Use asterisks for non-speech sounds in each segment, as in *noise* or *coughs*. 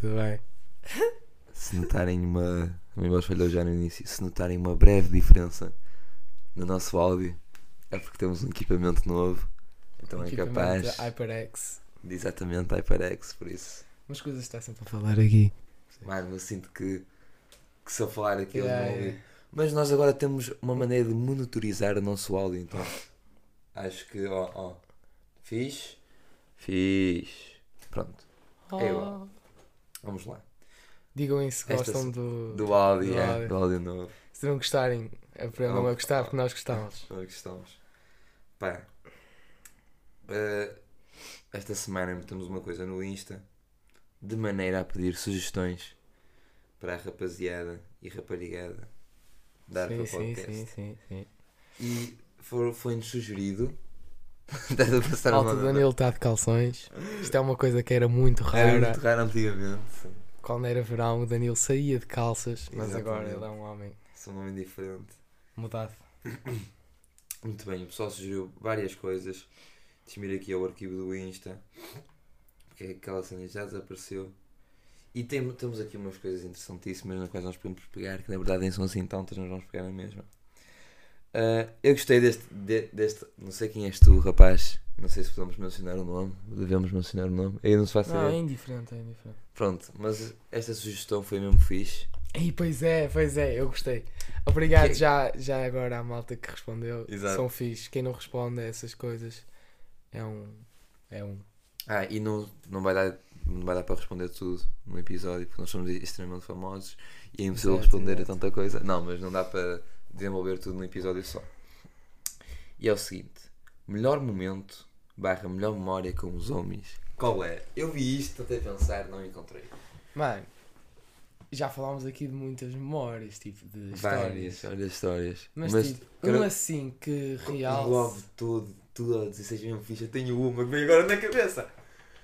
tudo bem. *laughs* Se notarem uma. A minha voz falhou já no início. Se notarem uma breve diferença no nosso áudio, é porque temos um equipamento novo. Então é Equipamento capaz HyperX. de exatamente HyperX, por isso. Mas coisas está sempre a falar aqui. Mano, eu sinto que, que se eu falar aqui Yeah, vão ouvir. yeah. Mas nós agora temos uma maneira de monitorizar o nosso áudio, então acho que, ó, ó, fiz, fiz, pronto, É igual. Vamos lá. Digam aí se Esta gostam do. Do áudio, do é, áudio. do áudio novo, Se não gostarem, aprendam Oh. a gostar porque nós gostamos. *laughs* onde é que estamos? Pá, eh, esta semana metemos uma coisa no Insta, de maneira a pedir sugestões para a rapaziada e raparigada dar para sim, o sim, podcast. sim, sim, sim. E for- foi-nos sugerido. *laughs* Estás a passar a Alta mão, Danilo está de calções. Isto é uma coisa que era muito é? Era rara. muito raro antigamente. Quando era verão, o Danilo saía de calças, mas agora Exatamente. ele é um homem Sou um homem diferente. mudado. *coughs* Muito bem, o pessoal sugeriu várias coisas. Deixa-me ir aqui ao arquivo do Insta. Porque aquela cena já desapareceu. E tem- temos aqui umas coisas interessantíssimas nas quais nós podemos pegar, que na verdade nem são assim tantas, nós vamos pegar na mesma. Ah, eu gostei deste, de- deste. Não sei quem és tu, rapaz. Não sei se podemos mencionar o nome. Devemos mencionar o nome. Aí não se faz Não, é indiferente, é indiferente. Pronto, mas esta sugestão foi mesmo fixe. Ei, pois é, pois é, eu gostei. Obrigado Que- já, já agora à malta que respondeu. Exato. São fixe. Quem não responde a essas coisas é um. É um. Ah, e não, não, vai dar, não vai dar para responder tudo no episódio, porque nós somos extremamente famosos e é impossível Exato, responder exato. a tanta coisa. Não, mas não dá para desenvolver tudo num episódio só. E é o seguinte: melhor momento barra melhor memória com os homens. Qual é? Eu vi isto, tentei pensar, não encontrei. Mano, já falámos aqui de muitas memórias, tipo, de Várias, histórias. várias histórias. Mas, tipo, quero- um assim que real. englobe tudo, tudo, e seja mesmo fixe. Eu tenho uma que vem agora na cabeça.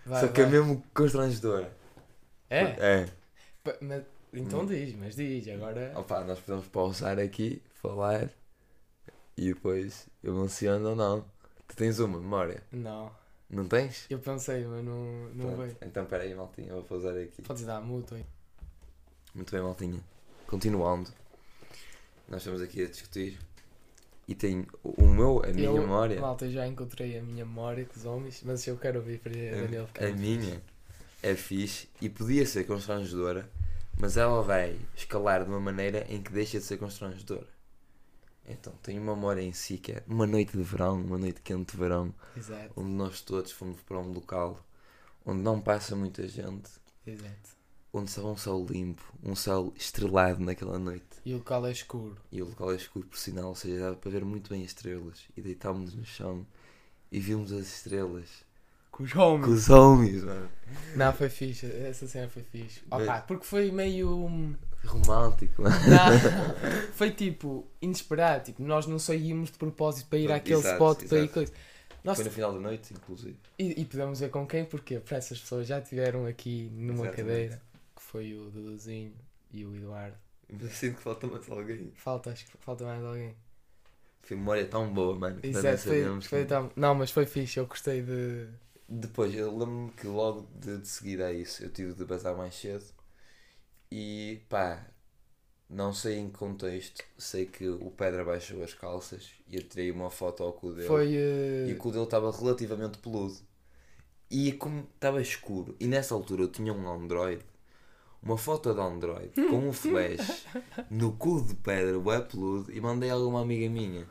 Vai, só que é vai. mesmo constrangedora. É? É. Mas- então Hum. diz, mas diz, agora. Opa, nós podemos pausar aqui, falar e depois eu menciono ou não. Tu tens uma memória? Não. Não tens? Eu pensei, mas não, não Pronto. veio. Então peraí, maltinha, vou pausar aqui. Podes dar mútuo aí. Muito bem, maltinha. Continuando, nós estamos aqui a discutir e tem o meu, a minha eu, memória. Malta, eu já encontrei a minha memória com os homens, mas eu quero ouvir para a Daniel ficar A, a muito minha é fixe e podia ser constrangedora, mas ela vai escalar de uma maneira em que deixa de ser constrangedora. Então, tenho uma memória em si que é uma noite de verão, uma noite quente de verão. Exato, onde nós todos fomos para um local onde não passa muita gente, exato. onde estava um céu limpo, um céu estrelado naquela noite. E o local é escuro. E o local é escuro por sinal, ou seja, dava para ver muito bem as estrelas. E deitámos-nos no chão e vimos as estrelas Com os com homens. os homens, mano. Não, foi fixe. Essa cena foi fixe. Opa, Mas- porque foi meio. Romântico, mano. Não, *laughs* foi tipo inesperado. Tipo, nós não saímos de propósito para ir Pronto, àquele exato, spot para ir exato. coisa. Nós, Foi no final da noite, inclusive. e, e podemos ver com quem, porque para essas pessoas já tiveram aqui numa Exatamente. cadeira que foi o Duduzinho e o Eduardo. Mas sinto que falta mais alguém. Falta, acho que falta mais alguém. Foi memória tão boa, mano. Exato, foi, foi que- tão- Não, mas foi fixe, eu gostei de. Depois, eu lembro-me que logo de, de seguida a isso eu tive de bazar mais cedo e pá, não sei em que contexto, sei que o Pedra baixou as calças e eu tirei uma foto ao cu dele Foi. e eh, o cu dele estava relativamente peludo e como estava escuro e nessa altura eu tinha um Android, uma foto de Android com um flash *laughs* no cu de pedra, bué peludo e mandei a alguma amiga minha.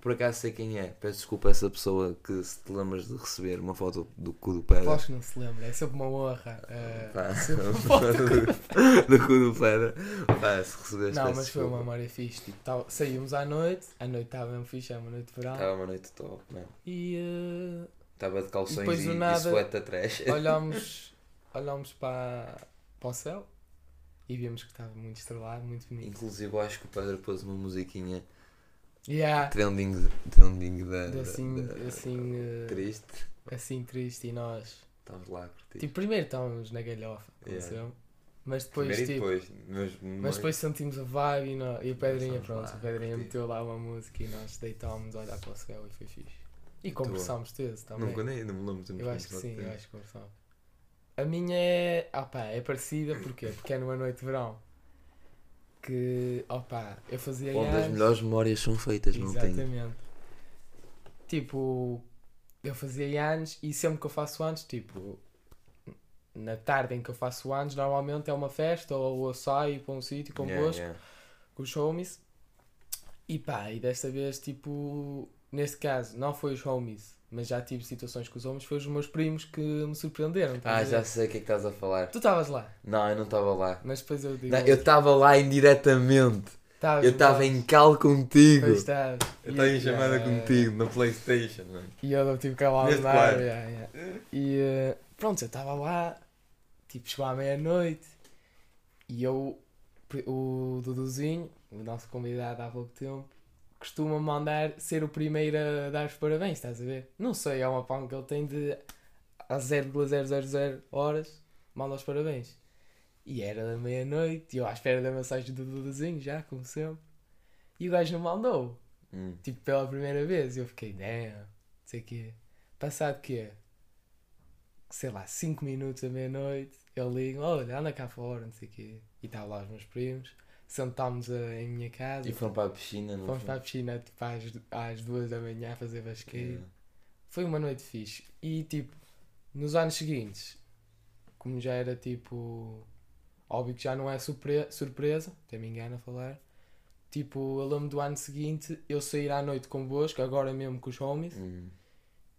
Por acaso sei quem é. Peço desculpa a essa pessoa que se te lembras de receber uma foto do cu do pedra. Aposto que não se lembra, é sempre uma honra. eh, Pá, *laughs* sempre uma *laughs* foto do cu do pedra. Pá, se recebeste Não, mas foi uma desculpa. memória fixe. Tipo, tava- saímos à noite, a noite estava mesmo fixe, era uma noite de verão. Estava uma noite top, mano. E eh, Estava de calções e, do e suéte atrás. *laughs* olhámos, olhámos para, para o céu e vimos que estava muito estrelado, muito bonito. Inclusive, acho que o Pedro pôs uma musiquinha Yeah. trending, trending da, da- assim, da- assim, eh, triste. assim triste e nós. Estamos lá a curtir. Tipo, primeiro estávamos na galhofa, Yeah. mas depois, tipo, depois. Mas, mas depois sentimos a vibe e, nós, e o Pedrinha, pronto, lá o Pedrinha curtir. meteu lá uma música e nós deitámos a olhar para o céu e foi fixe. E conversámos todos também. Não, nem, não me lembro Eu acho que sim, eu acho que conversámos. A minha é. Opa, é parecida porquê? Porque é numa noite de verão. Que. Opa, eu fazia Onde as melhores memórias são feitas, não tem. Exatamente. Tipo, eu fazia anos e sempre que eu faço anos, tipo, na tarde em que eu faço anos, normalmente é uma festa ou eu saio para um sítio convosco Yeah, yeah. com os homies. E pá, e desta vez, tipo, neste caso, não foi os homies, mas já tive situações com os homies, foi os meus primos que me surpreenderam. Ah, já sei o que é que estás a falar. Tu estavas lá, Não, eu não estava lá. mas depois eu digo. Não, eu estava lá indiretamente. Estavas, Eu estava em cal contigo. Pois. Eu estava em chamada yeah, yeah, contigo na Playstation, mano. E eu tive que lá Neste andar. yeah, yeah. E eh, pronto, eu estava lá, tipo, chegou à meia-noite e eu, o Duduzinho, o nosso convidado há pouco tempo, costuma mandar ser o primeiro a dar os parabéns, estás a ver? Não sei, é uma pão que ele tem de a 0,000 horas, manda os parabéns. E era da meia-noite, e eu à espera da mensagem do Duduzinho, já, como sempre. E o gajo não mandou Hum. tipo, pela primeira vez. E eu fiquei, damn, não sei o quê. Passado quê? Sei lá, 5 minutos da meia-noite, ele liga, olha, anda cá fora, não sei o quê. E estavam lá os meus primos, sentámos em minha casa, E foram para a piscina, não fomos para a piscina tipo, às, às 2 da manhã a fazer basqueiro. Yeah. Foi uma noite fixe. E tipo, nos anos seguintes, como já era tipo. Óbvio que já não é surpre surpresa, até me engano a falar. Tipo, eu lembro do ano seguinte eu sair à noite convosco, agora mesmo com os homies. Hum.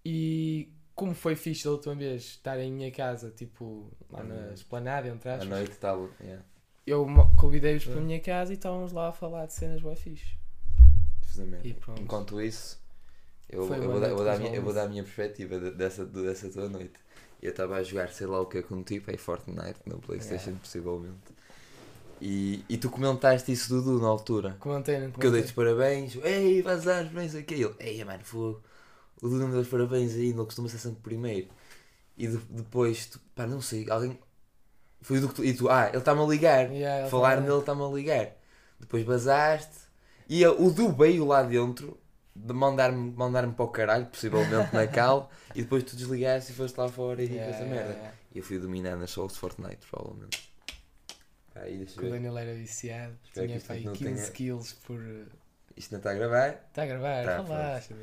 E como foi fixe da última vez estar em minha casa, tipo, lá na Hum. esplanada, entre À aspas, noite estava. Yeah. Eu convidei-vos para a Hum. minha casa e estávamos lá a falar de cenas fixe. E pronto. Enquanto isso, eu, eu, vou, dar, eu, vou dar com minha, eu vou dar a minha perspectiva de- dessa, de- dessa tua noite. Eu estava a jogar, sei lá o que é contigo, aí Fortnite, na Playstation, Yeah. possivelmente. E, e tu comentaste isso, Dudu, na altura. Comentei, não Porque eu dei-te parabéns, ei, vais dar parabéns aqui. Ele, ei, mano, fogo. O Dudu não me deu os parabéns ainda, ele costuma ser sempre primeiro. E de- depois, tu, pá, não sei, alguém. Foi o do que tu. E tu, ah, ele está-me a ligar. Yeah, Falar tava- nele está-me a ligar. Depois basaste. E a- o Du veio lá dentro de mandar-me mandar para o caralho, possivelmente na cal. *laughs* e depois tu desligaste e foste lá fora e Yeah, essa yeah, merda. yeah. E eu fui dominar nas souls de Fortnite, provavelmente. Aí, eu o. Daniel era viciado, Espero tinha isto para aí não 15 tenha- kills por. Isto não está a gravar? Está a gravar, Tá, relaxa.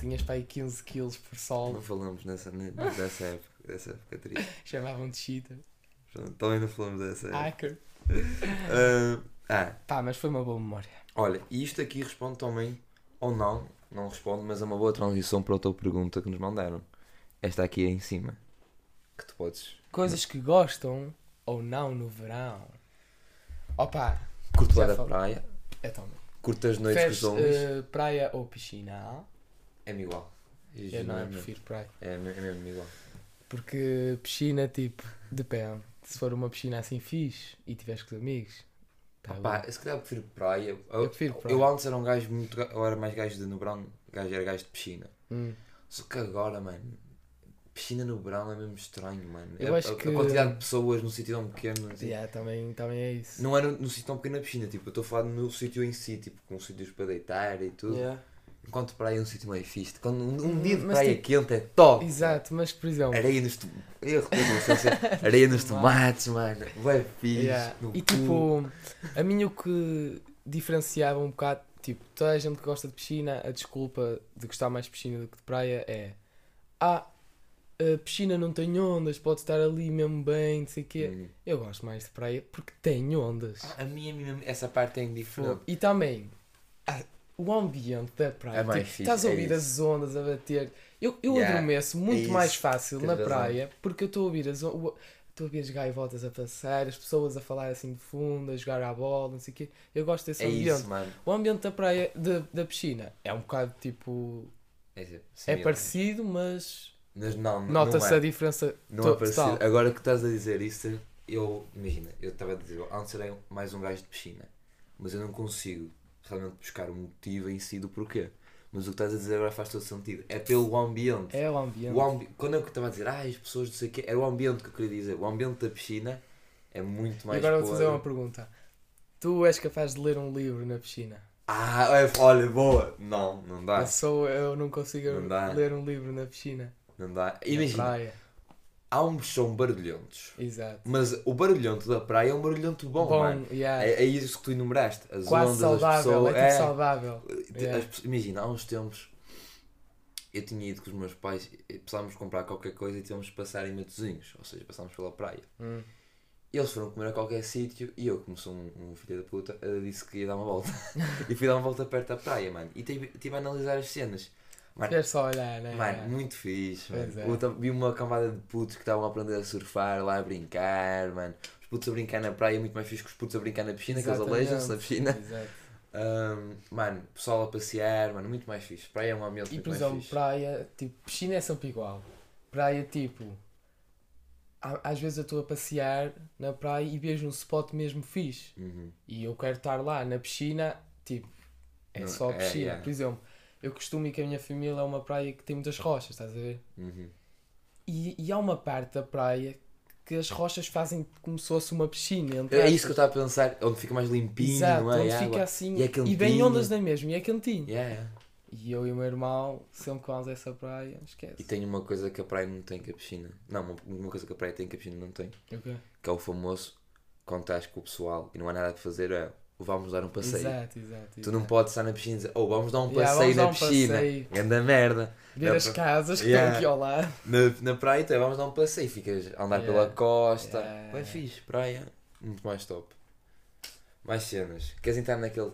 Tinhas para aí 15 kills por sol, Não falamos nessa, ne- dessa época, dessa época triste. *laughs* chamavam-te cheater. Pronto, Também não falamos dessa. Hacker. Ah, ah, Pá, mas foi uma boa memória. olha, e isto aqui responde também, ou não, não responde, mas é uma boa transição para outra pergunta que nos mandaram. Esta aqui é em cima. Que tu podes. Coisas que gostam ou não no verão. Opa, Curto falei. praia, então, curto as noites preferes com eh, praia ou piscina? É-me igual. Eu não, eu prefiro praia. É, é mesmo igual. Porque piscina, tipo, depende. Se for uma piscina assim fixe e tiveres com os amigos, tá Pá, bom. se calhar eu prefiro praia. Eu, Eu prefiro praia. eu antes era um gajo muito. Eu era mais gajo de no verão, gajo era gajo de piscina. Hum. Só que agora, mano, piscina no verão é mesmo estranho, mano. Eu a, acho a- que- a quantidade de pessoas num sítio tão pequeno. assim, Yeah, também, também é isso. Não era no sítio tão pequeno na piscina, tipo, eu estou a falar no sítio em si, tipo, com sítios para deitar e tudo. Yeah. Enquanto praia é um sítio mais fixe. Quando um, um dia de Mas praia tipo- quente é top. Exato, mas por exemplo. Areia nos tomates. Eu repito, Areia nos tomates, mano. Vai fixe. Yeah. E cu. tipo, a mim o que diferenciava um bocado, tipo, toda a gente que gosta de piscina, a desculpa de gostar mais de piscina do que de praia é Ah, a piscina não tem ondas, pode estar ali mesmo bem, não sei o quê. Hum. Eu gosto mais de praia porque tem ondas. A minha, a minha- essa parte é indiferente. E também ah, o ambiente da praia. É tipo, fixe, estás a é ouvir isso. as ondas a bater. Eu, eu Yeah, adormeço é muito isso, mais fácil tens na razão. praia porque eu estou a ouvir as Estou a ouvir as gaivotas a passar, as pessoas a falar assim de fundo, a jogar à bola, não sei o quê. Eu gosto desse É ambiente. isso. O ambiente da praia, de- da piscina, é um bocado tipo. É, É parecido, mas Mas não, não nota-se é. a diferença Não é parecido. total. Agora que estás a dizer isso, eu, imagina, eu estava a dizer, antes era mais um gajo de piscina, mas eu não consigo realmente buscar o motivo em si do porquê. Mas o que estás a dizer agora faz todo sentido. É pelo ambiente. É o ambiente. O ambi... Quando eu estava a dizer, ah, as pessoas não sei o quê, era o ambiente que eu queria dizer. O ambiente da piscina é muito E mais. agora vou-te fazer uma pergunta. Tu és capaz de ler um livro na piscina? Ah, é- olha, boa! Não, não dá. Eu, sou, eu não consigo Não ler um livro na piscina. Não dá. Na Imagina, praia. há uns que são barulhentos. Exato. Mas o barulhento da praia é um barulhento bom, mano. yeah. É, é isso que tu enumeraste. As Quase ondas, saudável, as pessoas. é tipo saudável. Yeah. as Imagina, há uns tempos eu tinha ido com os meus pais e precisávamos comprar qualquer coisa e tínhamos de passar em Matosinhos, ou seja, passámos pela praia. Hum. E eles foram comer a qualquer sítio e eu, como sou um, um filho da puta, eh, disse que ia dar uma volta. *laughs* e fui dar uma volta perto da praia, mano. E tive, tive a analisar as cenas. Mano, Queres só olhar, né? Mano, muito fixe, mano. É. Vi uma cambada de putos que estavam a aprender a surfar lá a brincar, mano. Os putos a brincar na praia é muito mais fixe que os putos a brincar na piscina, que eles aleijam-se na piscina. Exato. Ahm, mano, pessoal a passear, mano, muito mais fixe. Praia é um ambiente E muito por mais exemplo, fixe. praia, tipo, piscina é sempre igual. Praia, tipo, às vezes eu estou a passear na praia e vejo um spot mesmo fixe. Uhum. E eu quero estar lá na piscina, tipo, é Não- só é, piscina. yeah. Por exemplo, eu costumo ir com a minha família a uma praia que tem muitas rochas, estás a ver? Uhum. E, e há uma parte da praia que as rochas fazem como se fosse uma piscina. entre É isso que eu estava a pensar, onde fica mais limpinho, Exato, não é? onde fica água. assim E é e, vem ondas da mesma e é quentinho. Yeah, yeah. E eu e o meu irmão, sempre que vamos a essa praia, esquece. E tem uma coisa que a praia não tem que a piscina. Não, uma, uma coisa que a praia tem que a piscina não tem. O quê? Que é o famoso, quando estás com o pessoal e não há nada a fazer, é vamos dar um passeio. Exato, exato. Tu não exato. podes estar na piscina e dizer, oh, vamos dar um Yeah, passeio na um piscina. passeio. Ganda merda. Ver Dá as para- casas que Yeah. estão aqui ao lado. Na, na praia, então, vamos dar um passeio. Ficas a andar Yeah. pela costa. Yeah. Bem fixe, praia. Muito mais top. Mais cenas. Queres entrar naquele,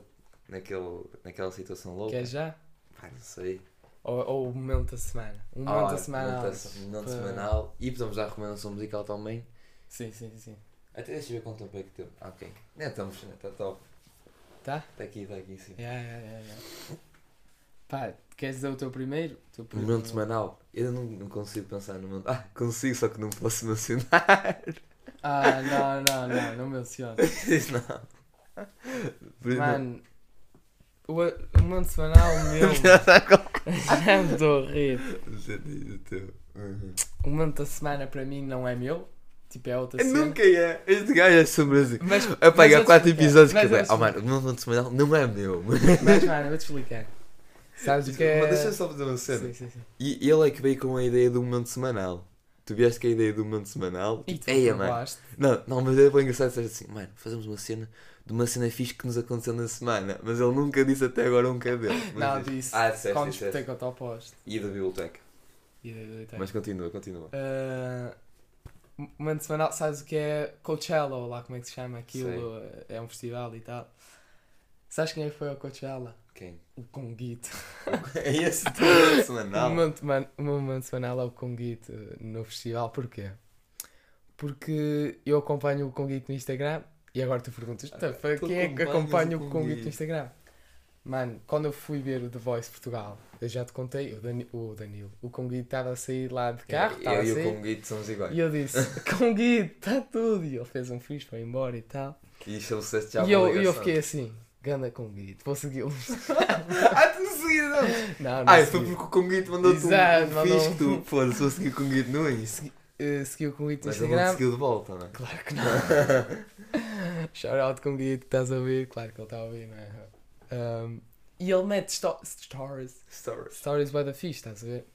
naquele, naquela situação louca? Quer já? Pá, não sei. Ou, ou o momento da semana. Um momento da semana. da- momento Para- semanal. E podemos dar recomendação musical também. Sim, sim, sim. Até deixa eu ver quanto tempo é que temos. Ah, ok. Não estamos, está top. Tá? Está aqui, está aqui, sim. Yeah, yeah, yeah, yeah. Pá, queres dizer o teu primeiro? O teu primeiro- Momento semanal. Eu não, não consigo pensar no momento. Ah, consigo, só que não posso mencionar. Ah, não, não, não, não menciona. *laughs* Isso não. Mano, o, o momento semanal *laughs* meu. Já *laughs* me estou a rir. O teu. Uhum. O momento da semana para mim não é meu. Tipo, é outra Eu cena. Nunca é. Este gajo é sobre assim. Mas, A pagar mas vou-te 4 explicar. episódios Mas que vou-te Oh mano, o meu momento semanal não é meu. Mas, mano, eu vou-te explicar. Sabes o que é. Mas deixa eu só fazer uma cena. Sim, sim, sim. E ele é que veio com a ideia do momento semanal. Tu vieste com a ideia do momento semanal? E Tipo, tu Eia, mano. Não, não, mas é bem engraçado dizer assim, mano, fazemos uma cena de uma cena fixe que nos aconteceu na semana. Mas ele nunca disse até agora um cadê. Não, disse. Ah, disseste, Quando disseste. disputei contra o posto. E da biblioteca. E daí tem. Mas continua, continua. Ah, momento semanal, sabes o que é Coachella, ou lá como é que se chama aquilo? É um festival e tal. Sabes quem é que foi ao Coachella? Quem? O Conguito. *laughs* É esse momento O semanal? o meu momento semanal é o Conguito no festival. Porquê? Porque eu acompanho o Conguito no Instagram e agora tu perguntas, "Tá, tu quem é que acompanha o Conguito?" no Instagram? Mano, quando eu fui ver o The Voice Portugal, eu já te contei, o, Dani, o Danilo, o Conguito estava a sair lá de carro, eu a e o sair, Conguito somos iguais. e eu disse, *laughs* Conguito, está tudo, e ele fez um fixe, foi embora e tal. E estabeleceste já e uma eu, e eu ligação. fiquei assim, ganda Conguito, vou segui-lo. *laughs* ah, tu não seguias não? não, não Ah, foi porque o Conguito mandou-te um, Exato, um mandou fixe que tu, *laughs* foda-se, vou seguir o Conguito no Insta. Eh, segui o Conguito no Mas ele não Instagram. seguiu de volta, não é? Claro que não. Shout out com o Guito, estás a ouvir? Claro que ele está a ouvir, não é? Um, e ele mete sto stories. Stories. Stories by the fish, estás a ver?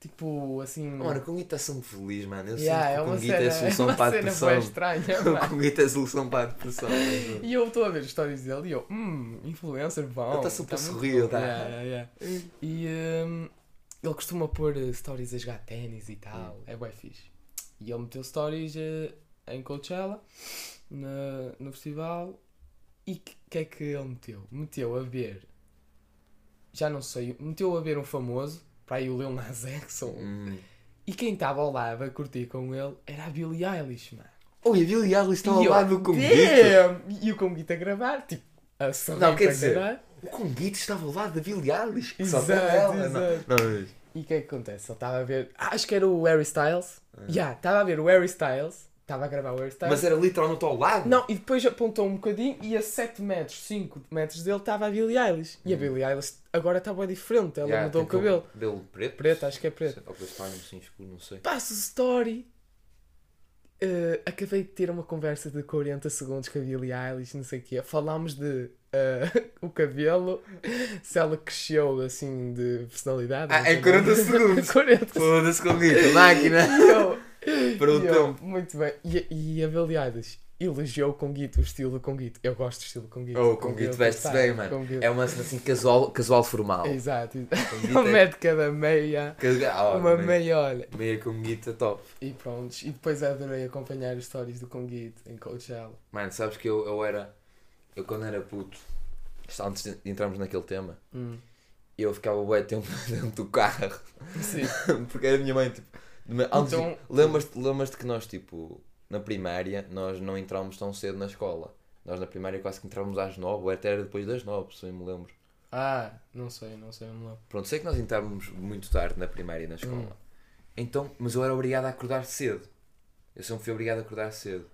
Tipo, assim. Mano, o Conguito está sempre feliz, mano. Eu yeah, é sinto que o Conguito cena, é a solução uma para a depressão. bué estranha, *laughs* O. Conguito é a solução para a depressão. *laughs* E eu estou a ver stories dele e eu, hum, influencer bom. Ele tá a muito sorrir, bom." tá? Yeah, yeah. E um, ele costuma pôr eh, stories a jogar ténis e tal, é bem fixe. E ele meteu stories eh, em Coachella, na, no festival, e o que é que ele meteu? Meteu a ver, já não sei, meteu a ver um famoso, para aí o Lil Nas X, ou, Hum. e quem estava ao lado a curtir com ele era a Billie Eilish, mano. Oi, a Billie Eilish está ao lado do Conguito. E o Conguito a gravar, tipo, a Não, quer dizer, caralho. O Conguito estava ao lado da Billie Eilish. Que só Exato, tem ela. Não, exato. não, mas... E o que é que acontece? Ele estava a ver. ah, Acho que era o Harry Styles. Ah. Já, estava a ver o Harry Styles. Estava a gravar o Styles. mas era literalmente ao lado? Não, e depois apontou um bocadinho e a 7 metros, 5 metros dele estava a Billie Eilish. E a Hum. Billie Eilish agora está bem diferente. Ela Yeah, mudou o tem cabelo. Cabelo preto? Preto, acho que é preto. Ou está assim escuro, não sei. Passa o story. Uh, acabei de ter uma conversa de 40 segundos com a Billie Eilish, não sei o quê. Falámos de uh, *laughs* o cabelo, se ela cresceu assim de personalidade. Ah, não em sei 40 nada. segundos. *laughs* 40 Foda-se Conguito, máquina. E eu, Para o eu, tempo. Muito bem. E, e a Beliades elogiou o Conguito, o estilo do Conguito. Eu gosto do estilo do Conguito. Oh, o Conguito veste-se bem, mano. É uma cena assim casual, casual formal. Exato. *laughs* Conguito Ele é- mete cada meia, Ah, uma meia, meia, olha. meia com guita top. E pronto. E depois adorei acompanhar as histórias do Conguito em Coachella. Mano, sabes que eu, eu era. Eu quando era puto, antes de entrarmos naquele tema, Hum. eu ficava bué tempo *laughs* dentro do carro. Sim. Porque era a minha mãe, tipo. Antes, Então- lembras-te, lembras-te que nós, tipo, na primária, nós não entrávamos tão cedo na escola. Nós na primária quase que entrávamos às nove, ou até era depois das nove, se eu me lembro. Ah, não sei, não sei, não me lembro. Pronto, sei que nós entrávamos muito tarde na primária e na escola. Hum. Então, mas eu era obrigado a acordar cedo. Eu sempre fui obrigado a acordar cedo.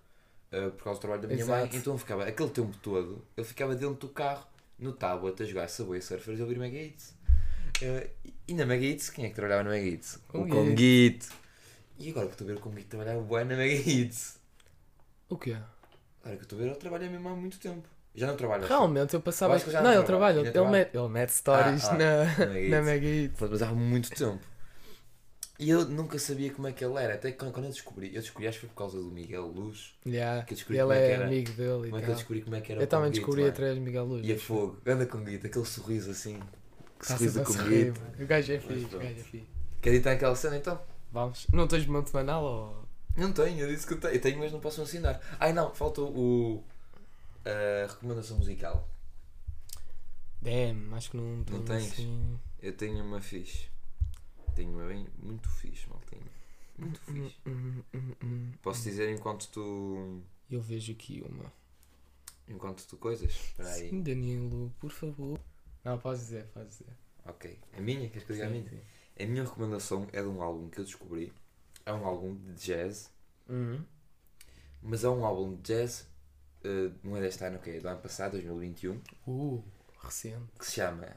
uh, por causa do trabalho da minha mãe. Exato. Então eu ficava, aquele tempo todo, eu ficava dentro do carro, no tablet, a jogar Subway Surfers e ouvir Mega Hits. Uh, e na Mega Hits, quem é que trabalhava na Mega Hits? O Conguito. Conguito. E agora que estou a ver o Conguito trabalhava bué na Mega Hits. O quê? Agora que estou a ver, ele trabalha mesmo há muito tempo. Já não trabalha. Realmente eu passava. Eu que não, não ele trabalha. ele, trabalha? mete, ele mete stories Ah, ah, na, na *laughs* Mega Hits. Mas há muito tempo. E eu nunca sabia como é que ele era. Até quando quando eu descobri, eu descobri, acho que foi por causa do Miguel Luz. Yeah. Que eu descobri Ele como é que é era. amigo dele Como é que eu descobri como é que era Eu também descobri através de Miguel Luz. E a fogo, anda Conguito, aquele sorriso assim. Que sorriso do Conguito. mano. O gajo é fixe, o gajo é fixe. Quer editar aquela cena então? Vamos. Não tens monte semanal ou. Não tenho, eu disse que eu tenho. Eu tenho, mas não posso ensinar. Ai não, falta o. a recomendação musical. Damn, acho que não tenho tens? assim. Eu tenho uma fixe. Tenho uma bem muito fixe, maltinho. Muito Hum, fixe. hum, hum, hum. Posso dizer enquanto tu. Eu vejo aqui uma. enquanto tu coisas? Espera aí. Sim, Danilo, por favor. Não, podes dizer, podes dizer. Ok. A minha? Queres que eu diga a minha? sim. A minha recomendação é de um álbum que eu descobri. É um álbum de jazz. Uhum. Mas é um álbum de jazz. eh, não é deste ano, ok? É do ano passado, 2021. Uh, recente. Que se chama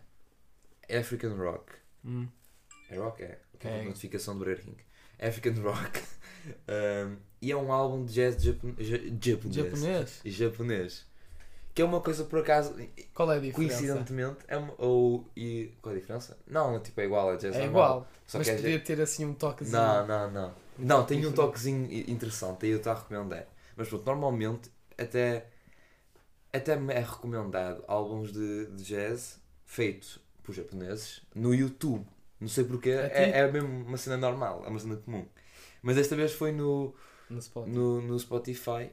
African Rock. Hum. É rock? É. É. Notificação do Burger King. African Rock. *laughs* Um, e é um álbum de jazz japo- ja- japonês. Japonês? Japonês. Que é uma coisa por acaso, Qual é a diferença? coincidentemente, é uma, ou. E, qual é a diferença? Não, tipo, é igual a jazz É normal. igual, Só mas que é podia ter assim um toquezinho. Não, não, não. Um Não, tem um toquezinho interessante, aí eu estou a recomendar. Mas pronto, normalmente até, até me é recomendado álbuns de, de jazz feitos por japoneses no YouTube. Não sei porquê, é, é mesmo uma cena normal, é uma cena comum. Mas desta vez foi no, No Spotify. no, no Spotify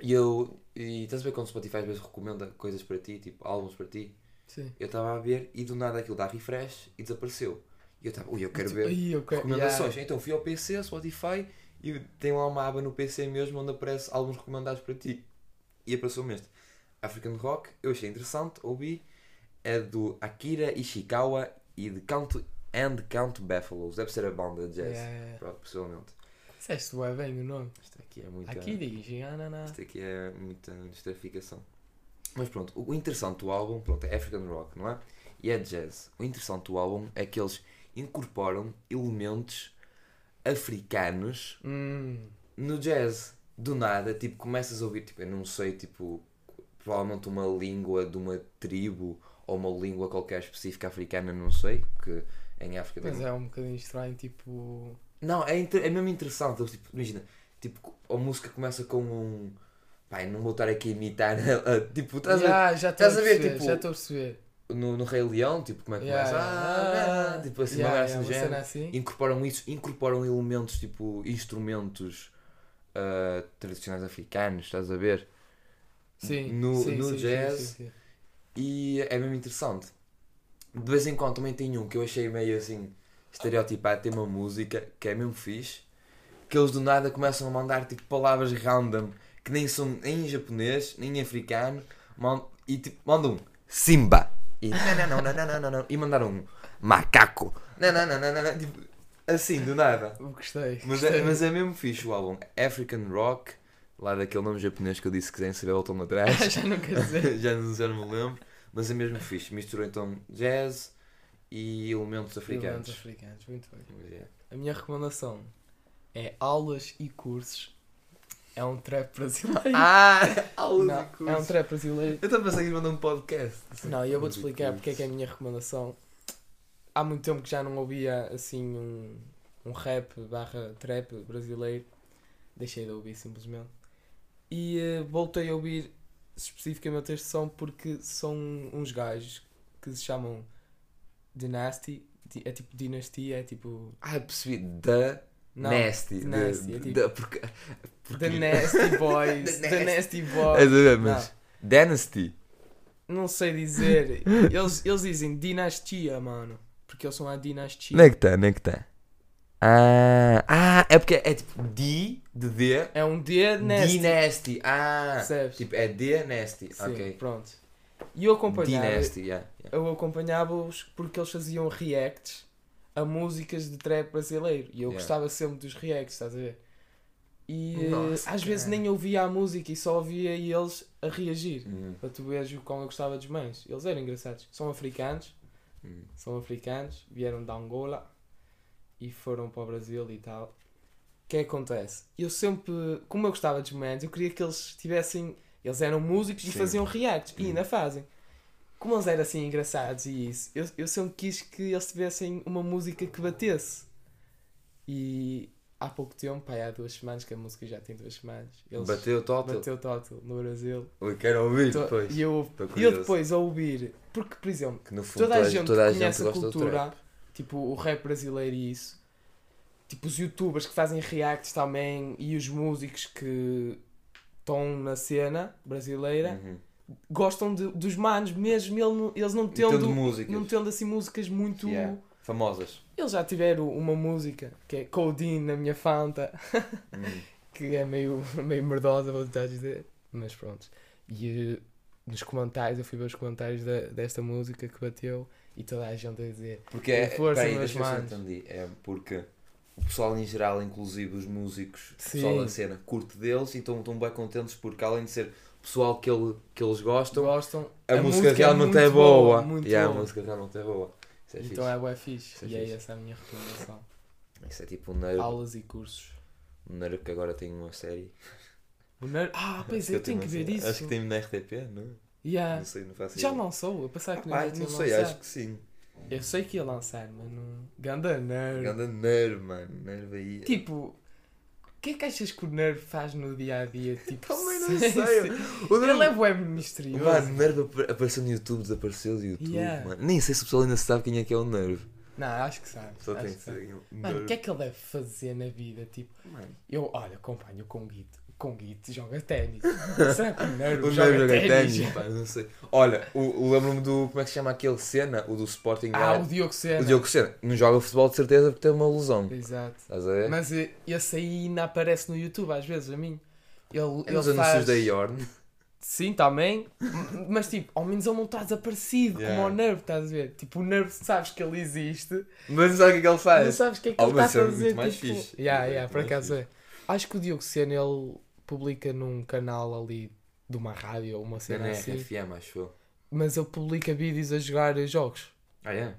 e eu. E estás a ver quando o Spotify às vezes recomenda coisas para ti, tipo álbuns para ti? Sim. Eu estava a ver e do nada aquilo dá refresh e desapareceu. E eu estava, ui, eu quero ver Ai, eu quero- recomendações. Yeah. Então fui ao PC, Spotify, e tem lá uma aba no PC mesmo onde aparece álbuns recomendados para ti. E apareceu-me este. African Rock, eu achei interessante, ouvi. É do Akira Ishikawa e de Count and Count Buffaloes. Deve ser a banda de jazz. Yeah, possivelmente. Disseste bué bem o nome. Isto aqui é muita. Aqui diz. Isto aqui é muita estratificação. Mas pronto, o interessante do álbum, pronto, é African Rock, não é? E é jazz. O interessante do álbum é que eles incorporam elementos africanos Hum, no jazz. Do nada, tipo, começas a ouvir, tipo, eu não sei, tipo, provavelmente uma língua de uma tribo ou uma língua qualquer específica africana, não sei, que em África mas é um bocadinho estranho, tipo. Não, é, inter- é mesmo interessante. Tipo, imagina, tipo, a música começa com um. Pai, não vou estar aqui a imitar. *laughs* tipo, estás a, Yeah, já estou a estás a ver, perceber, tipo, já estou a perceber. no, no Rei Leão, tipo, como é que Yeah, começa? yeah. Ah, tipo, assim, Yeah, uma yeah, género. assim. Incorporam isso, incorporam elementos, tipo, instrumentos ah, tradicionais africanos, estás a ver? Sim, no- sim, no sim, jazz, sim. E é mesmo interessante. De vez em quando também tem um que eu achei meio assim estereotipado, tem uma música que é mesmo fixe, que eles do nada começam a mandar tipo palavras random que nem são nem em japonês, nem em africano, man- e tipo mandam um Simba e *laughs* não, não, não, não, não, não, e mandaram um macaco. Não, não, não, não, não, não, tipo, assim, do nada. Gostei. Mas gostei. é, mas é mesmo fixe o álbum. African Rock, lá daquele nome japonês que eu disse que sem saber voltam atrás. *laughs* já não quer dizer. *laughs* já, já não me lembro, mas é mesmo fixe. Misturou então jazz e elementos africanos. Elementos africanos, muito bem. A minha recomendação é aulas e cursos. É um trap brasileiro. *laughs* Ah! *laughs* aulas não, e é um cursos. trap brasileiro. Eu a pensar que mandar um podcast. Não, e eu vou-te explicar porque é que é a cursos. minha recomendação. Há muito tempo que já não ouvia assim um, um rap barra trap brasileiro. Deixei de ouvir simplesmente. E eh, voltei a ouvir especificamente este som porque são uns gajos que se chamam Dynasty. Di- É tipo dinastia, é tipo. Ah, percebi. Da Não, Nasty. The Nasty, é tipo- da- porque, The Nasty *laughs* Boys. The The Nasty Boys. ver, mas. Dynasty. Não sei dizer. Eles, eles dizem dinastia, mano. Porque eles são a dinastia. Onde é que está? Onde é que está? Ah, ah, é porque é tipo D de D. É um D nasty. Dynasty. Ah, Percebes? tipo é D nasty. Sim, ok. pronto. E eu acompanhava, Dynasty, yeah. yeah. eu acompanhava-os porque eles faziam reacts a músicas de trap brasileiro. E eu Yeah. gostava sempre dos reacts, estás a ver? E Nossa, às vezes nem ouvia a música e só ouvia eles a reagir. Hum, Para tu veres o quão eu gostava dos mães. Eles eram engraçados. São africanos. hum. são africanos, vieram de Angola e foram para o Brasil e tal. O que é que acontece? Eu sempre, como eu gostava dos mans, eu queria que eles tivessem. Eles eram músicos e Sim. faziam reacts, e ainda fazem. Como eles eram assim engraçados e isso, eu, eu sempre quis que eles tivessem uma música que batesse. E há pouco tempo, pá, há duas semanas, que a música já tem duas semanas, eles Bateu total. bateu total no Brasil. Ui, quero ouvir To- depois. E eu, eu depois a ouvir, porque, por exemplo, toda a gente toda a conhece gente a cultura, tipo o rap brasileiro e isso. Tipo os youtubers que fazem reacts também e os músicos que estão na cena brasileira Uhum. gostam de- dos manos mesmo ele eles não Então de tendo, músicas. não tendo assim músicas muito. Yeah. Famosas. Eles já tiveram uma música que é Codeine na minha Fanta, *laughs* Hum. que é meio, meio merdosa, vou tentar dizer, mas pronto. E eh, nos comentários, eu fui ver os comentários da- desta música que bateu e toda a gente a dizer Porque é. Força, peraí, meus manos. É porque o pessoal em geral, inclusive os músicos, o pessoal da cena, curte deles e estão, bem contentes porque além de ser pessoal que, ele, que eles gostam, gostam. a, música, é realmente muito é boa. muito E a boa. música realmente é boa. É Então fixe. é bué fixe. Isso é e é fixe. essa a minha recomendação. Isso é tipo um nerd, Aulas e cursos. um nerd que agora tem uma série. O nerd... Ah, pois é, eu tenho que ver isso. Acho que tem na RTP, não? Yeah. Não sei, não faço Já ideia. lançou? Eu pensava que Ah, não, não tinha sei, acho que sim. Eu sei que ia lançar, mas não. Ganda nerd. Ganda nerd, mano. Nerd aí. Tipo, o que é que achas que o nerd faz no dia a dia? Tipo, Também não sei. sem- *laughs* O Ele nerd- é bué misterioso. Mano, Nerve apa- apareceu no YouTube, desapareceu do YouTube, Yeah. mano. Nem sei se o pessoal ainda sabe quem é que é o Nerve. Não, acho que sabe. Só acho tem que que sabe. Mano, o que é que ele deve fazer na vida? Tipo, Mano, eu, olha, acompanho o Conguito. O Conguito joga ténis. *laughs* Será que o nerd O joga joga ténis? não sei. Olha, lembro-me do. Como é que se chama aquele cena? O do Sporting. Ah, o Diogo Sena. o Diogo Sena. Não joga futebol de certeza porque tem uma lesão. Exato. Estás a ver? Mas eh, esse aí ainda aparece no YouTube às vezes, a mim. Ele, É ele faz... anúncios da Yorn. Sim, também. Mas tipo, ao menos ele não está desaparecido Yeah. como o Nerve, estás a ver? Tipo, o Nerve sabes que ele existe, Mas sabe o que é que ele não faz? sabes o que é que Oh, ele está a é fazer. muito mais tipo... fixe. Yeah, é yeah, muito por acaso é. Acho que o Diogo Sena ele publica num canal ali de uma rádio ou uma Na cena assim, RFM, acho eu. mas ele publica vídeos a jogar jogos. Ah, é?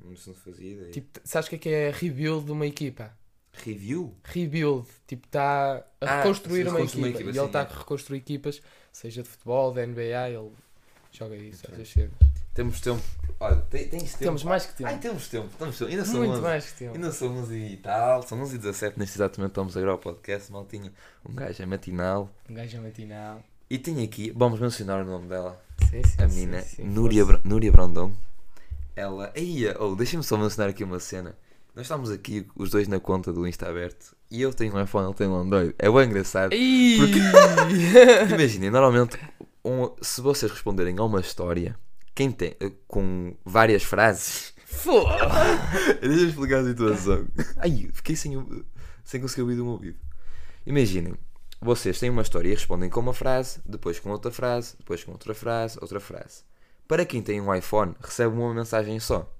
Não se não fazia ideia. Tipo, sabes o que é que é rebuild de uma equipa? Review? Rebuild, tipo, está a Ah, reconstruir uma equipa. uma equipa, e ele sim, está é. a reconstruir equipas, seja de futebol, da NBA, ele joga isso, essas cenas. Temos tempo. Olha, tem- tens tempo. Temos mais que tempo. Ai, temos tempo. Temos tempo. Ainda são Muito 11. mais que tempo. Ainda são 11 e tal. São 11 e 17 neste exato momento estamos a gravar o podcast. Maltinha, um gajo é matinal. Um gajo é matinal. E tem aqui, vamos mencionar o nome dela. Sim, sim, A sim, menina, sim, Núria, força. Bra- Núria Brandão. Ela. Aí, oh, deixa-me só mencionar aqui uma cena. Nós estamos aqui, os dois na conta do Insta aberto. E eu tenho um iPhone, ele tem um Android. É bem engraçado. Ih! *laughs* Imaginem, normalmente, um- se vocês responderem a uma história, quem tem, eh, com várias frases. Foda! *laughs* Deixa eu explicar a situação. Ai, fiquei sem, sem conseguir ouvir de um ouvido. Imaginem, vocês têm uma história e respondem com uma frase, depois com outra frase, depois com outra frase, outra frase. Para quem tem um iPhone, recebe uma mensagem só.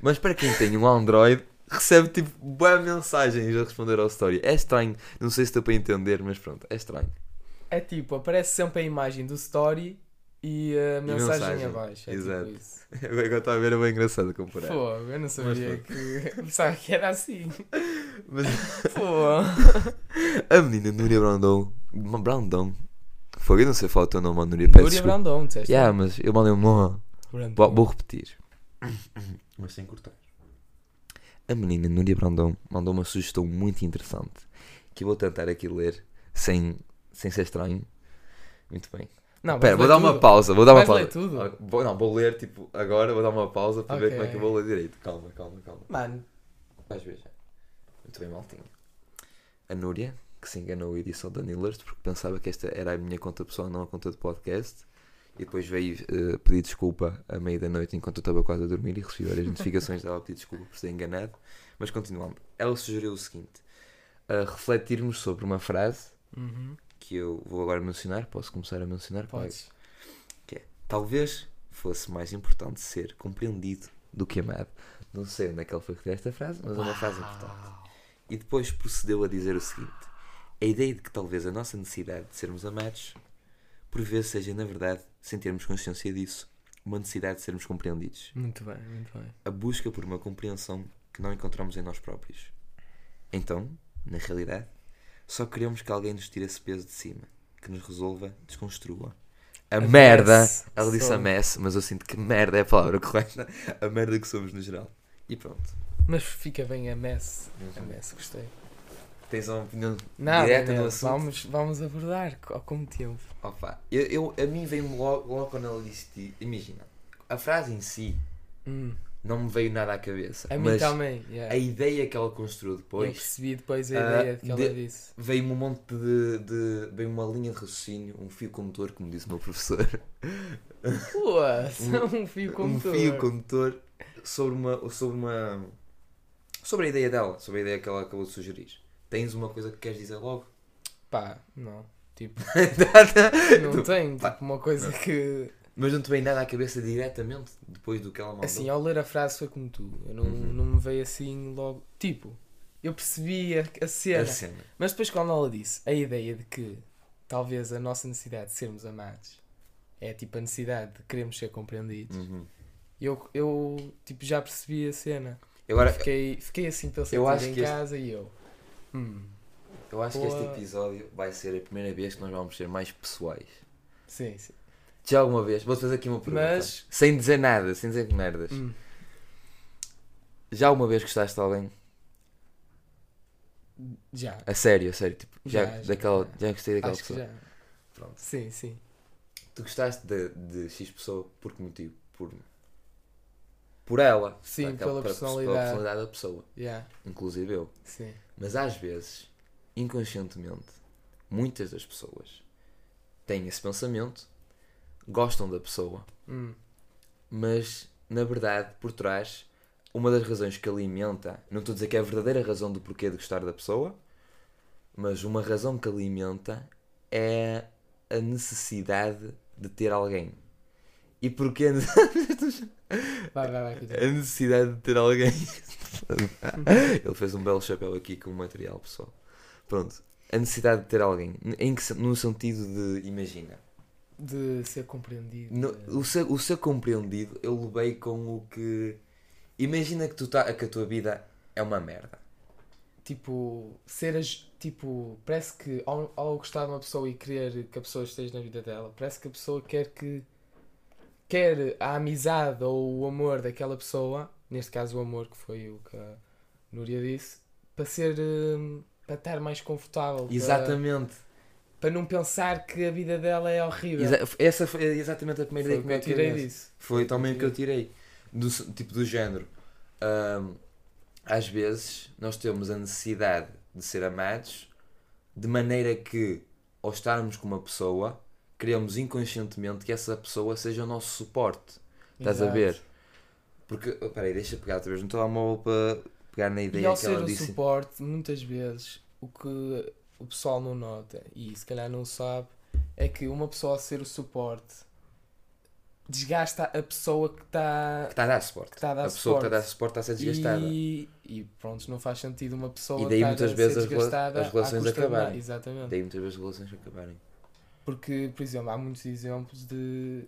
Mas para quem tem um Android, recebe tipo boas mensagens a responder ao story. É estranho, não sei se deu para entender, mas pronto, é estranho. É tipo, aparece sempre a imagem do story e a mensagem, mensagem. abaixo. É Exato. tipo isso. *laughs* Agora está a ver, é bem engraçado comparar. Fogo, eu não sabia pronto. que. *laughs* Pensava que era assim. *laughs* Mas Fogo. a menina Núria Brandão, Brandão, foi, eu não sei falar o teu nome, Núria, peço Núria desculpa. Brandão, disseste? Yeah, mas eu mandei um nome. Vou, vou repetir. *coughs* Mas sem cortar. A menina Núria Brandão mandou uma sugestão muito interessante que eu vou tentar aqui ler sem, sem ser estranho. Muito bem. Não, vais vou dar uma tudo. pausa. Vou dar uma pausa. ler tudo? Vou, não, vou ler tipo agora, vou dar uma pausa para ver Ok. como é que eu vou ler direito. Calma, calma, calma. Mano, Vais ver já. Muito bem, maltinho. A Núria, que se enganou a edição da Nillers porque pensava que esta era a minha conta pessoal, não a conta de podcast. E depois veio eh, pedir desculpa à meia da noite enquanto eu estava quase a dormir e recebi várias *laughs* notificações dela a pedir desculpa por ser enganado. Mas continuando. Ela sugeriu o seguinte: a refletirmos sobre uma frase uhum, que eu vou agora mencionar. Posso começar a mencionar? podes. Talvez fosse mais importante ser compreendido do que amado. Não sei onde é que ele foi retirar esta frase, mas é uma frase importante. E depois procedeu a dizer o seguinte: a ideia de que talvez a nossa necessidade de sermos amados, por vezes seja, na verdade, sem termos consciência disso, uma necessidade de sermos compreendidos. Muito bem, muito bem. A busca por uma compreensão que não encontramos em nós próprios. Então, na realidade, só queremos que alguém nos tire esse peso de cima, que nos resolva, desconstrua. A, A merda! mess. Ela disse a mess, mas eu sinto que merda é a palavra correta. A merda que somos no geral. E pronto. Mas fica bem a mess. A Uhum. mess, gostei. Tens uma opinião Nada, direta no assunto? vamos, vamos abordar co- como tempo. Opa, eu, eu- a mim veio-me logo, logo quando ela disse. Imagina, a frase em si Hum, não me veio nada à cabeça. a mim também. yeah. a ideia que ela construiu Eu depois percebi depois a Ah, ideia que ela de- disse. veio-me um monte de, de. veio uma linha de raciocínio, um fio condutor, como disse o meu professor. *laughs* Pô, um fio um condutor. fio condutor sobre uma, sobre uma. sobre a ideia dela, sobre a ideia que ela acabou de sugerir. Tens uma coisa que queres dizer logo? Pá, não. Tipo, *laughs* Não não tenho. Tipo, uma coisa que. Mas não te veio nada à cabeça diretamente depois do que ela mandou? Assim, ao ler a frase foi como tu. Eu não, Uhum. não me veio assim logo. Tipo, eu percebi a, a cena. a cena. Mas depois, quando ela disse a ideia de que talvez a nossa necessidade de sermos amados é tipo a necessidade de queremos ser compreendidos, Uhum. eu, eu tipo, já percebi a cena. Agora, Fiquei, fiquei assim pensativo Eu acho em que este- casa e eu. Hum, eu acho que este Boa. episódio vai ser a primeira vez que nós vamos ser mais pessoais. sim, sim. Já alguma vez, vou-te fazer aqui uma pergunta. Mas- Sem dizer nada, sem dizer merdas. Hum, Já alguma vez gostaste de alguém? já. A sério, a sério. Tipo, já, Já, daquela, já. já gostei daquela Acho que pessoa. já. Pronto. Sim, sim. Tu gostaste de, de X pessoa por que motivo? Por, por ela. Sim, Aquela- pela pela personalidade. personalidade da pessoa. Yeah, Inclusive eu. sim. Mas às vezes, inconscientemente, muitas das pessoas têm esse pensamento, gostam da pessoa, Hum, mas na verdade, por trás, uma das razões que alimenta, não estou a dizer que é a verdadeira razão do porquê de gostar da pessoa, mas uma razão que alimenta é a necessidade de ter alguém. E porquê *laughs* a necessidade de ter alguém? *laughs* Ele fez um belo chapéu aqui com o material, pessoal. Pronto. A necessidade de ter alguém. Em que, no sentido de, imagina, De ser compreendido. no- o, ser, o ser compreendido, eu levei com o que. Imagina que, tu tá, que a tua vida é uma merda. tipo, ser as, tipo, parece que ao, ao gostar de uma pessoa e querer que a pessoa esteja na vida dela, parece que a pessoa quer que quer a amizade ou o amor daquela pessoa, neste caso o amor que foi o que a Núria disse, para ser hum, para estar mais confortável, Exatamente. para, não pensar que a vida dela é horrível. Exa- essa foi exatamente a primeira Foi ideia que que eu tirei disso. Foi também o que eu tirei. Do, tipo do género. Ahm, às vezes nós temos a necessidade de ser amados de maneira que, ao estarmos com uma pessoa, queremos inconscientemente que essa pessoa seja o nosso suporte. Estás a Exato. ver? Porque, oh, peraí, deixa pegar outra vez no telemóvel para pegar na E ideia ao que ser ela o disse. suporte, muitas vezes o que o pessoal não nota e se calhar não sabe é que uma pessoa a ser o suporte desgasta a pessoa que está Que está a dar suporte. está a dar a pessoa que está a dar suporte. está a ser desgastada. e, e pronto, não faz sentido uma pessoa E daí estar muitas a vezes ser as as relações acabarem. Exatamente. Daí muitas vezes as relações acabarem. Porque, por exemplo, há muitos exemplos de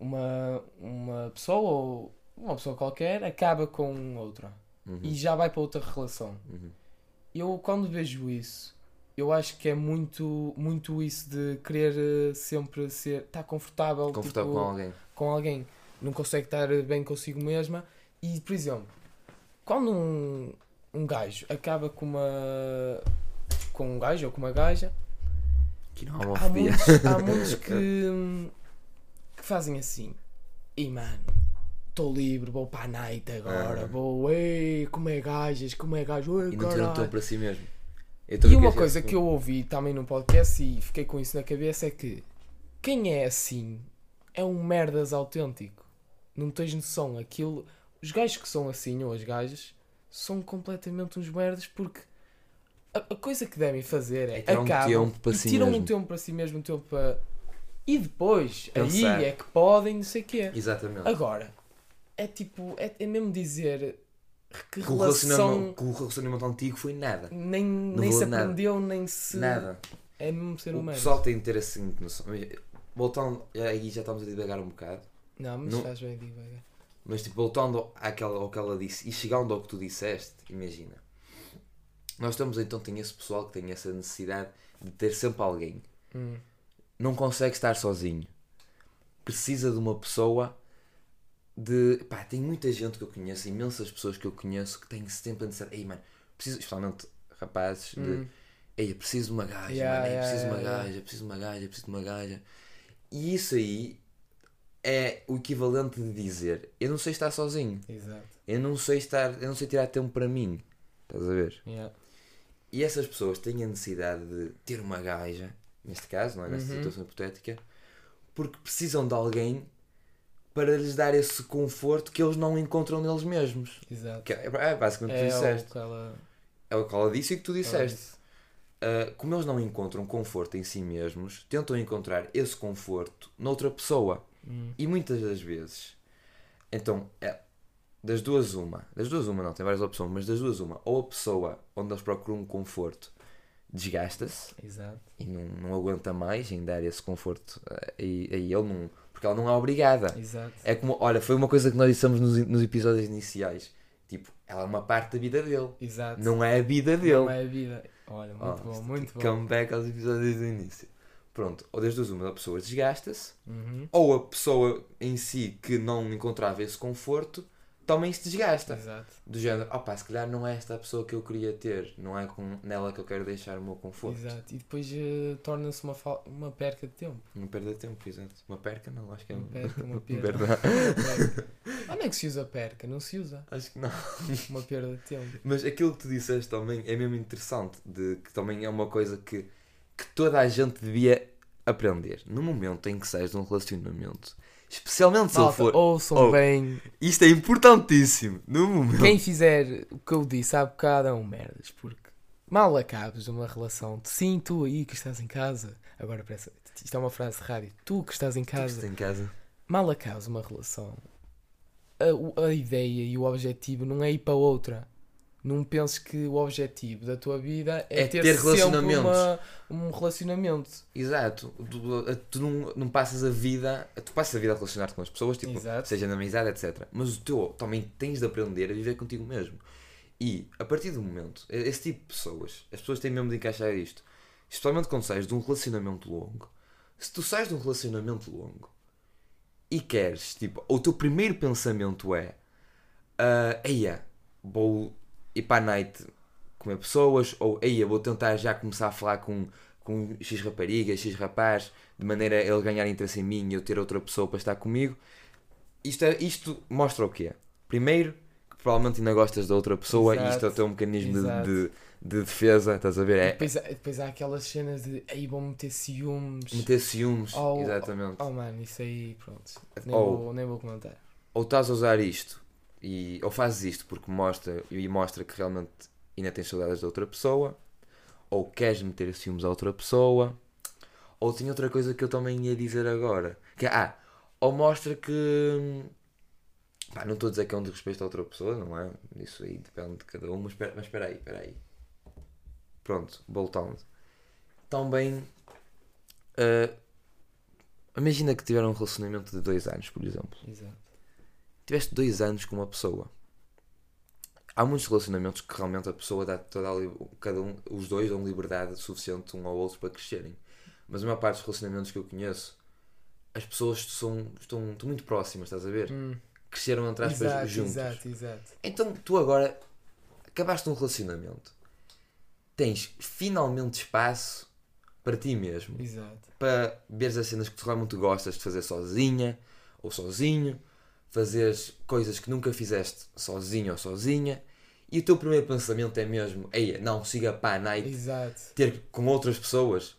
uma, uma pessoa ou uma pessoa qualquer acaba com outra Uhum. e já vai para outra relação. Uhum. Eu quando vejo isso, eu acho que é muito, muito isso de querer eh, sempre ser, estar confortável, Confortável tipo, com alguém. com alguém, não consegue estar bem consigo mesma e, por exemplo, quando um, um gajo acaba com uma. com um gajo ou com uma gaja, Que não há há muitos, há *laughs* muitos que, que fazem assim. E mano, estou livre, vou para a night agora, Ah. vou, ei, como é gajas, como é gajo, ei, E não tiram tão caralho. para si mesmo. E uma que coisa esse- que eu ouvi também no podcast e fiquei com isso na cabeça é que quem é assim é um merdas autêntico. Não tens noção. Aquilo. Os gajos que são assim, ou as gajas, são completamente uns merdas porque a, a coisa que devem fazer é, É tirar um acabam tempo para si tiram um mesmo. tempo para si mesmo, um tempo para. E depois, Pensar. aí é que podem, não sei o quê. Exatamente. Agora, é tipo, é, é mesmo dizer que o, relação que o relacionamento antigo foi nada. nem, nem se nada. aprendeu, nem se. Nada. É mesmo ser O humano. pessoal tem de ter a seguinte noção. Voltando, aí já estamos a divagar um bocado. Não, mas Não- faz bem devagar. Mas tipo, voltando àquela, ao que ela disse e chegando ao que tu disseste, imagina. Nós estamos então, tem esse pessoal que tem essa necessidade de ter sempre alguém. Hum. Não consegue estar sozinho. Precisa de uma pessoa de. Pá, tem muita gente que eu conheço, imensas pessoas que eu conheço que têm sempre a necessidade. Ei, mano, preciso, especialmente rapazes, de. Hum. Ei, eu preciso de uma gaja, Yeah, mano, yeah, preciso de uma yeah, yeah. gaja, preciso de uma gaja, preciso de uma gaja. E isso aí é o equivalente de dizer: eu não sei estar sozinho. Exato. Eu não sei estar, eu não sei tirar tempo para mim. Estás a ver? Yeah. E essas pessoas têm a necessidade de ter uma gaja, neste caso, não é? Nesta Uhum. situação hipotética, porque precisam de alguém para lhes dar esse conforto que eles não encontram neles mesmos. Exato. Que é, é basicamente o que É tu o disseste. que ela. É o que ela disse e o que tu disseste. disse. Uh, como eles não encontram conforto em si mesmos, tentam encontrar esse conforto noutra pessoa. Hum. E muitas das vezes, então, é das duas uma, das duas uma não, tem várias opções, mas das duas uma, ou a pessoa onde eles procuram um conforto desgasta-se e não, não aguenta mais em dar esse conforto a, a ele, não, porque ela não é obrigada. Exato. É como, olha, foi uma coisa que nós dissemos nos, nos episódios iniciais, tipo, ela é uma parte da vida dele, Exato. não é a vida dele. Não é a vida. Olha, muito Oh, bom, isto muito bom. Comeback aos episódios do início. Pronto, ou das duas uma, a pessoa desgasta-se, Uhum. ou a pessoa em si que não encontrava esse conforto também se desgasta. Exato. Do género, opá, se calhar não é esta a pessoa que eu queria ter, não é com, nela que eu quero deixar o meu conforto. Exato. E depois eh, torna-se uma, uma perca de tempo. Não perda tempo, exato. Uma perca não, acho que é Uma perca, uma *laughs* perda. perda. Uma perca. Onde é que se usa perca? Não se usa. Acho que não. *laughs* Uma perda de tempo. Mas aquilo que tu disseste também é mesmo interessante, de que também é uma coisa que, que toda a gente devia aprender. No momento em que sais de um relacionamento, especialmente se ele Malta, for. ouçam Oh. bem. Isto é importantíssimo. No momento. Quem fizer o que eu disse há bocado é um merdas, porque mal acabes uma relação, sim, tu aí que estás em casa, agora parece, isto é uma frase de rádio, tu que estás em casa, Estás em casa. mal acabes uma relação, a, a ideia e o objetivo não é ir para outra. Não penses que o objetivo da tua vida é, É ter, ter sempre relacionamentos. uma- um relacionamento. Exato. Tu, tu não, não passas a vida. Tu passas a vida a relacionar-te com as pessoas, tipo, Exato. seja na amizade, etc. Mas o teu também tens de aprender a viver contigo mesmo. E a partir do momento, esse tipo de pessoas, as pessoas têm mesmo de encaixar isto. Especialmente quando sais de um relacionamento longo. Se tu sais de um relacionamento longo e queres, tipo, o teu primeiro pensamento é ah, eia, vou ir para a night comer pessoas, ou eia, vou tentar já começar a falar com, com X rapariga, X rapaz, de maneira a ele ganhar interesse em mim e eu ter outra pessoa para estar comigo. Isto, é, isto mostra o quê? Primeiro, que provavelmente ainda gostas da outra pessoa e isto é o Exato. teu mecanismo de, Exato. de, de defesa, estás a ver? É depois, há- depois há aquelas cenas de aí vão meter ciúmes. meter ciúmes, Oh, exatamente. Oh mano, isso aí, pronto. Nem, Ou- vou, nem vou comentar. ou estás a usar isto e, ou fazes isto porque mostra e mostra que realmente ainda tens saudades da outra pessoa, ou queres meter ciúmes à outra pessoa, ou tem outra coisa que eu também ia dizer agora, que é, ah, ou mostra que pá, não estou a dizer que é um desrespeito à outra pessoa, não é? Isso aí depende de cada um, mas espera, mas espera aí, espera aí. Pronto, voltando. Também ah, imagina que tiveram um relacionamento de dois anos, por exemplo Exato. Tiveste dois anos com uma pessoa. Há muitos relacionamentos que realmente a pessoa dá toda a cada um, os dois dão liberdade suficiente um ao outro para crescerem. Mas a maior parte dos relacionamentos que eu conheço, as pessoas são, estão, estão muito próximas, estás a ver? Hum, cresceram entre aspas Exato, juntos. exato, exato. Então tu agora acabaste um relacionamento, tens finalmente espaço para ti mesmo, Exato. para veres as cenas que tu realmente gostas de fazer sozinha ou sozinho, fazeres coisas que nunca fizeste sozinho ou sozinha, e o teu primeiro pensamento é mesmo, ei, não siga para a night Exato. ter com outras pessoas.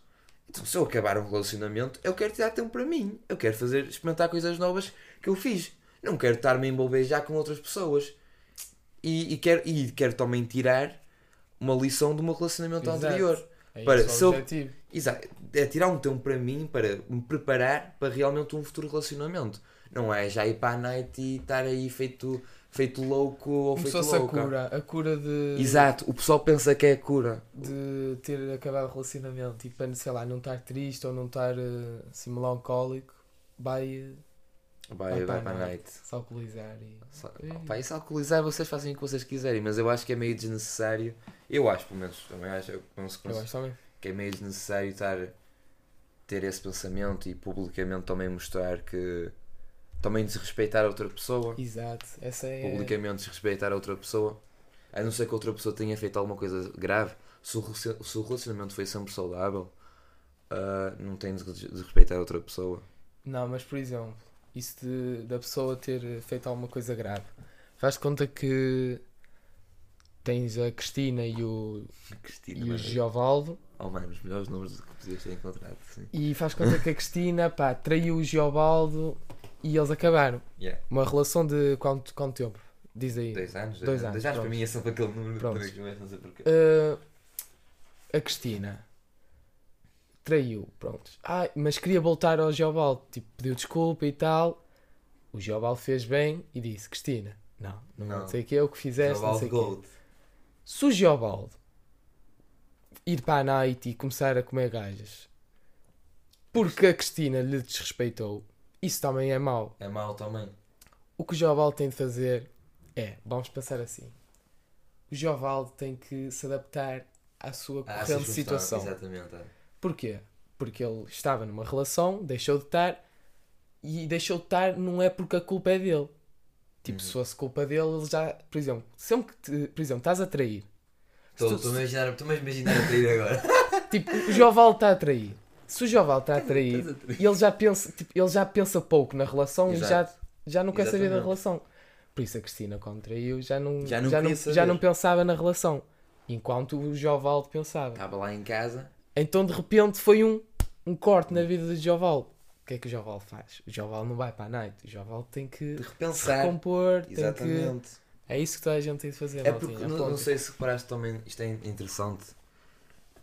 Então, se eu acabar um relacionamento, eu quero tirar tempo para mim. Eu quero fazer, experimentar coisas novas que eu fiz. Não quero estar-me a envolver já com outras pessoas. E, e quero, e quero também tirar uma lição do meu relacionamento Exato. anterior. É Para, esse se eu- objetivo. Exato. É tirar um tempo para mim, para me preparar para realmente um futuro relacionamento. Não é já ir para a night e estar aí feito, feito louco ou feito Começou-se a cura. A cura de. Exato. O pessoal pensa que é a cura. de ter acabado o relacionamento e para, sei lá, não estar triste ou não estar eh, assim melancólico, vai Vai, Vai vai, para a night. se alcoolizar e. Só-. Opa, isso alcoolizar vocês fazem o que vocês quiserem, mas eu acho que é meio desnecessário. Eu acho, pelo menos, também acho, eu penso que, Eu acho também. que é meio desnecessário estar ter esse pensamento e publicamente também mostrar que também desrespeitar a outra pessoa, Exato. Essa é. publicamente desrespeitar a outra pessoa, a não ser que a outra pessoa tenha feito alguma coisa grave. Se o, relacionamento foi sempre saudável, ah, não tem de desrespeitar a outra pessoa. Não, mas por exemplo, isso de, da pessoa ter feito alguma coisa grave. Faz conta que tens a Cristina e o, *laughs* Cristina, e o mano. Giovaldo Oh mano, os melhores números que podias ter encontrado. Sim. e faz conta que a Cristina pá, traiu o Giovaldo e eles acabaram. Yeah. Uma relação de quanto, quanto tempo? Diz aí. Dois anos? Dois anos, Dois anos para mim é sempre aquele número Pronto. de três, não sei porquê. Uh, a Cristina traiu, pronto. Ai, mas queria voltar ao Geobaldo, tipo, pediu desculpa e tal. O Geobaldo fez bem e disse: Cristina, não, não, Não. sei o que é o que fizeste, não sei o quê. Gold. Se o Geobaldo ir para a night e começar a comer gajas porque a Cristina lhe desrespeitou, isso também é mau. É mau também. O que o Geovaldo tem de fazer é, vamos pensar assim, o Geovaldo tem que se adaptar à sua Ah, corrente situação. Exatamente. é. Porquê? Porque ele estava numa relação, deixou de estar, e deixou de estar não é porque a culpa é dele. Tipo, Uhum. se fosse culpa dele, ele já, por exemplo, sempre que, te- por exemplo, estás a trair, estou a imaginar, estou a imaginar a trair agora. *laughs* tipo, o Joval está a trair. Se o Joval está a trair, Estás a trair. ele já pensa, tipo, ele já pensa pouco na relação e já, já não quer saber da Exatamente. relação. Por isso a Cristina, quando traiu, já não, Já não já, não, já não pensava na relação. Enquanto o Jovaldo pensava. Estava lá em casa. Então de repente foi um, um corte na vida de Jovaldo. O que é que o Jovaldo faz? O Jovaldo não vai para a night. O Jovaldo tem que repensar. recompor. Tem que... Exatamente. É isso que toda a gente tem de fazer. É porque, não, não sei se reparaste também, isto é interessante.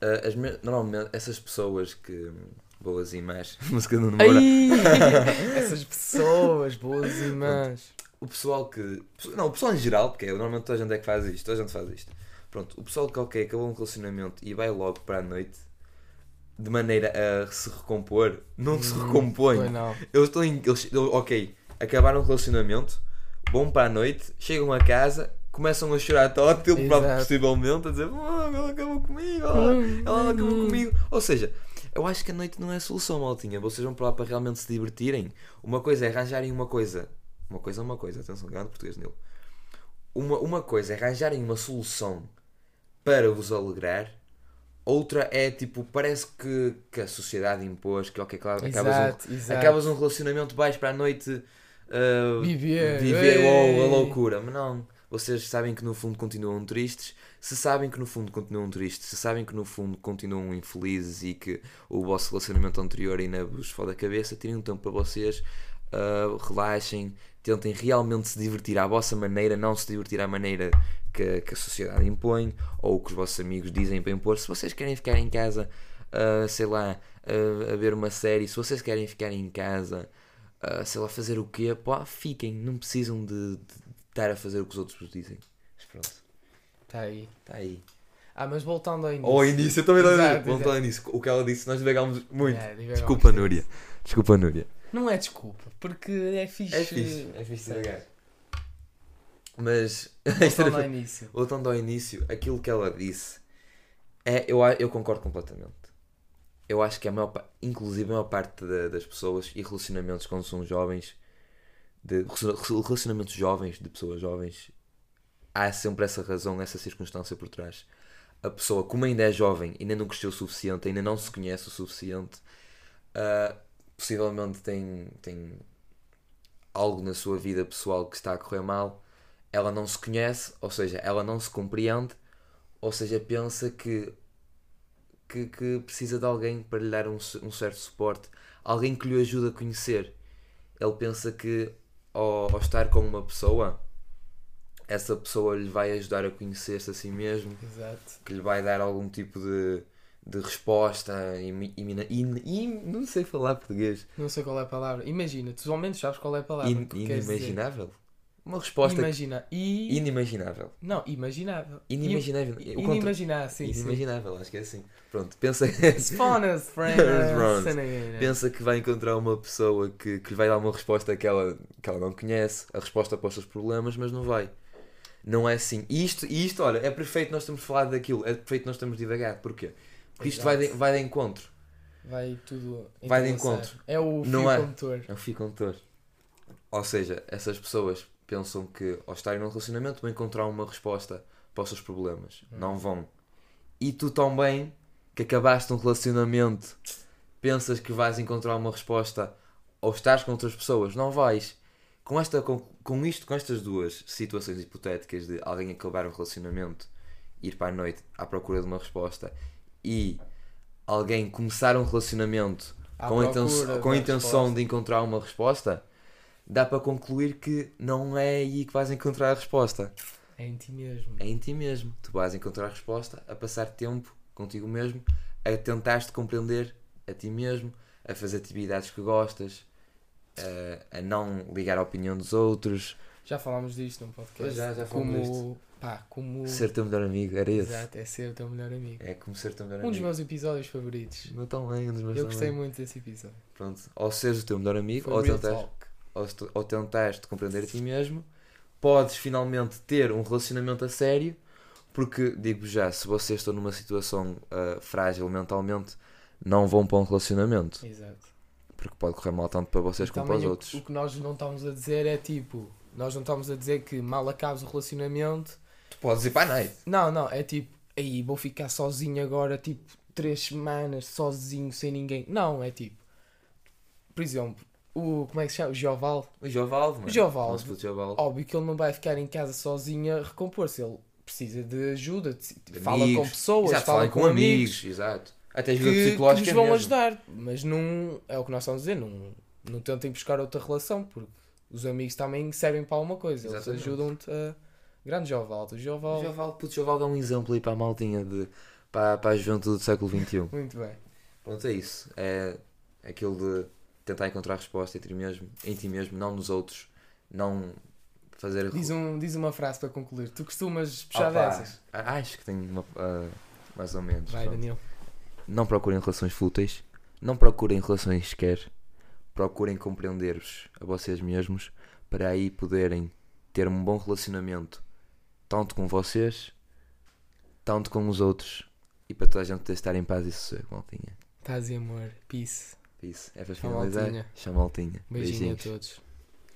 Ah, as me- normalmente, essas pessoas que. boas e más, *laughs* música do namoro. *laughs* Essas pessoas, boas irmãs. o pessoal que. Não, o pessoal em geral, porque é, normalmente toda a gente é que faz isto, toda a gente faz isto. Pronto, o pessoal que ok, acabou um relacionamento e vai logo para a noite de maneira a se recompor, não se Hum, recompõe. Não. Eles estão em. Eles, eles- ok, acabaram o relacionamento, vão para a noite, chegam a casa, começam a chorar tótil, Exato. possivelmente, a dizer "Ah, ela acabou comigo, ela, ela acabou comigo. Ou seja, eu acho que a noite não é a solução, maltinha. Vocês vão para lá para realmente se divertirem. Uma coisa é arranjarem uma coisa. Uma coisa é uma coisa, atenção, grande português nele. Uma, uma coisa é arranjarem uma solução para vos alegrar. Outra é tipo, parece que, que a sociedade impôs que, ok, claro, acabas um, Exato, exato. acabas um relacionamento, vais para a noite uh, Viver. viver oh, a loucura. Mas não, vocês sabem que no fundo continuam tristes. Se sabem que no fundo continuam tristes, se sabem que no fundo continuam infelizes e que o vosso relacionamento anterior ainda vos fode a cabeça, tirem um tempo para vocês, uh, relaxem, tentem realmente se divertir à vossa maneira, não se divertir à maneira que, que a sociedade impõe ou que os vossos amigos dizem para impor. Se vocês querem ficar em casa, uh, sei lá, uh, a ver uma série, se vocês querem ficar em casa, uh, sei lá, fazer o quê, pá, fiquem, não precisam de, de estar a fazer o que os outros vos dizem. Mas pronto, Está Tá aí. está aí. Ah, mas voltando ao início. Ao início, eu também Exato, Voltando ao início, o que ela disse, nós divagámos muito. É. Desculpa, Núria. Desculpa, Núria. Não é desculpa, porque é fixe. É fixe, é fixe divagar. Mas, *laughs* Voltando ao início. voltando ao início, aquilo que ela disse, é, eu, eu concordo completamente. Eu acho que a maior, inclusive a maior parte da- das pessoas e relacionamentos quando são jovens de relacionamentos jovens, de pessoas jovens, há sempre essa razão, essa circunstância por trás. A pessoa, como ainda é jovem, ainda não cresceu o suficiente, ainda não se conhece o suficiente, uh, possivelmente tem, tem algo na sua vida pessoal que está a correr mal, ela não se conhece, ou seja, ela não se compreende, ou seja, pensa que, que, que precisa de alguém para lhe dar um, um certo suporte, alguém que lhe ajude a conhecer. Ele pensa que ao, ao estar com uma pessoa, essa pessoa lhe vai ajudar a conhecer-se a si mesmo, Exato. que lhe vai dar algum tipo de, de resposta, in, não sei falar português. Não sei qual é a palavra. Imagina, tu ao menos sabes qual é a palavra. In, inimaginável? Uma resposta Imagina. E... inimaginável. Não, imaginável. Inimaginável. I- O contra- Inimaginar, sim, sim. Inimaginável, acho que é assim. Pronto, pensa, Spawnas, *laughs* friends. Pronto. Sanagina. pensa que vai encontrar uma pessoa que, que lhe vai dar uma resposta que ela, que ela não conhece, a resposta para os seus problemas, mas não vai. Não é assim. E isto, e isto, olha, é perfeito nós termos falado daquilo, é perfeito nós termos divagado. Porquê? Porque isto vai de, vai de encontro. Vai tudo. Vai de encontro. É o fio Não é? condutor. É um fio condutor. Ou seja, essas pessoas pensam que ao estarem num relacionamento vão encontrar uma resposta para os seus problemas. Hum. Não vão. E tu também, que acabaste um relacionamento, pensas que vais encontrar uma resposta ou estás com outras pessoas. Não vais. Com, esta, com, com isto, com estas duas situações hipotéticas de alguém acabar um relacionamento, ir para a noite à procura de uma resposta e alguém começar um relacionamento À com a, intenção, com a intenção resposta. de encontrar uma resposta, dá para concluir que não é aí que vais encontrar a resposta. É em ti mesmo. É em ti mesmo. Tu vais encontrar a resposta a passar tempo contigo mesmo, a tentar-te compreender a ti mesmo, a fazer atividades que gostas, a, a não ligar à opinião dos outros, Já falámos disto num podcast. Pois já, já como, falámos Pá, como. ser teu melhor amigo. Era esse. Exato, é ser o teu melhor amigo. É como ser teu melhor Um dos amigo. meus episódios favoritos. Não tão bem, um dos meus Eu gostei também. muito desse episódio. Pronto. Ou seres o teu melhor amigo, Foi ou real tentares, talk. Ou, tu- ou tentares te compreender a ti mesmo, podes finalmente ter um relacionamento a sério, porque digo já, se vocês estão numa situação ah, frágil mentalmente, não vão para um relacionamento, Exato. porque pode correr mal tanto para vocês E como para os o- outros. O que nós não estamos a dizer é tipo, nós não estamos a dizer que mal acabes o relacionamento. Tu podes ir para a night. Não, não, é tipo, aí vou ficar sozinho agora, tipo, três semanas sozinho, sem ninguém. Não, é tipo, por exemplo, o. Como é que se chama? O Giovaldo. O Giovaldo, mano. O Giovaldo. Puto Giovaldo. Óbvio que ele não vai ficar em casa sozinho a recompor-se. Ele precisa de ajuda, de- fala com amigos. pessoas, Exato, fala falem com, amigos, Exato. Até que, ajuda que psicológica nos vão mesmo. ajudar. Mas não. É o que nós estamos a dizer, não, não tentem buscar outra relação, porque os amigos também servem para alguma coisa. Eles ajudam-te a. Grande Giovaldo. O O Giovaldo. Giovaldo, puto Giovaldo é um exemplo aí para a maltinha, de, para, para a juventude do século XXI. Muito bem. Pronto, é isso. É aquilo de tentar encontrar a resposta em ti mesmo, em ti mesmo, não nos outros. Não fazer. Diz, um, diz uma frase para concluir. Tu costumas puxar Opa, dessas? Acho que tenho uma. ah, mais ou menos. Vai, pronto. Daniel. Não procurem relações fúteis. Não procurem relações sequer. Procurem compreender-vos a vocês mesmos para aí poderem ter um bom relacionamento, tanto com vocês, tanto com os outros e para toda a gente estar em paz e sossego, maltinha. Paz e amor. Peace. Isso, é para finalizar. Chama maltinha. Beijinho Beijinhos. a todos.